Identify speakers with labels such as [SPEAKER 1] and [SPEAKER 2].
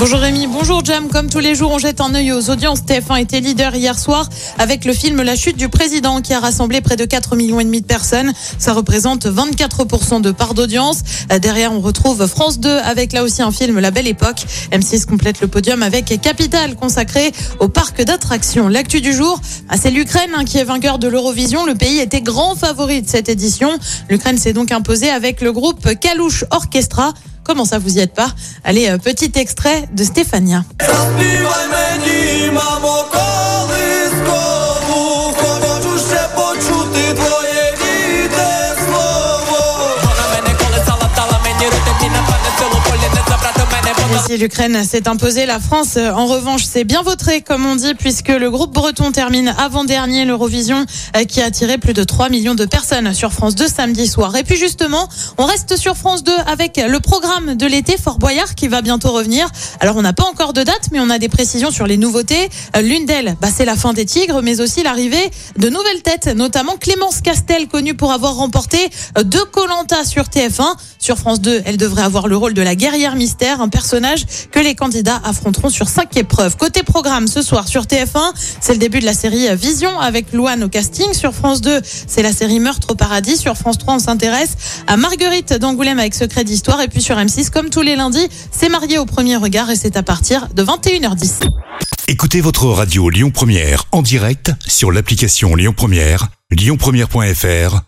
[SPEAKER 1] Bonjour Rémi, bonjour Jam. Comme tous les jours, on jette un œil aux audiences. TF1 était leader hier soir avec le film La chute du président qui a rassemblé près de 4 millions et demi de personnes. Ça représente 24% de part d'audience. Euh, Derrière, on retrouve France 2 avec là aussi un film La Belle Époque. M6 complète le podium avec Capital consacré au parc d'attractions. L'actu du jour, ah, c'est l'Ukraine hein, qui est vainqueur de l'Eurovision. Le pays était grand favori de cette édition. L'Ukraine s'est donc imposée avec le groupe Kalouche Orchestra. Comment ça, vous y êtes pas? Allez, euh, petit extrait de Stéphania. l'Ukraine s'est imposée, la France, en revanche, s'est bien vautrée, comme on dit, puisque le groupe breton termine avant-dernier l'Eurovision, euh, qui a attiré plus de 3 millions de personnes sur France 2 samedi soir. Et puis justement, on reste sur France 2 avec le programme de l'été Fort Boyard qui va bientôt revenir. Alors, on n'a pas encore de date, mais on a des précisions sur les nouveautés. Euh, l'une d'elles, bah, c'est la fin des Tigres, mais aussi l'arrivée de nouvelles têtes, notamment Clémence Castel, connue pour avoir remporté euh, deux Colanta sur TF1. Sur France 2, elle devrait avoir le rôle de la guerrière mystère, un personnage que les candidats affronteront sur cinq épreuves. Côté programme, ce soir sur TF1, c'est le début de la série Vision avec Louane au casting. Sur France 2, c'est la série Meurtre au paradis. Sur France 3, on s'intéresse à Marguerite d'Angoulême avec Secret d'Histoire. Et puis sur M6, comme tous les lundis, c'est marié au premier regard et c'est à partir de 21h10.
[SPEAKER 2] Écoutez votre radio Lyon Première en direct sur l'application Lyon Première, lyonpremière.fr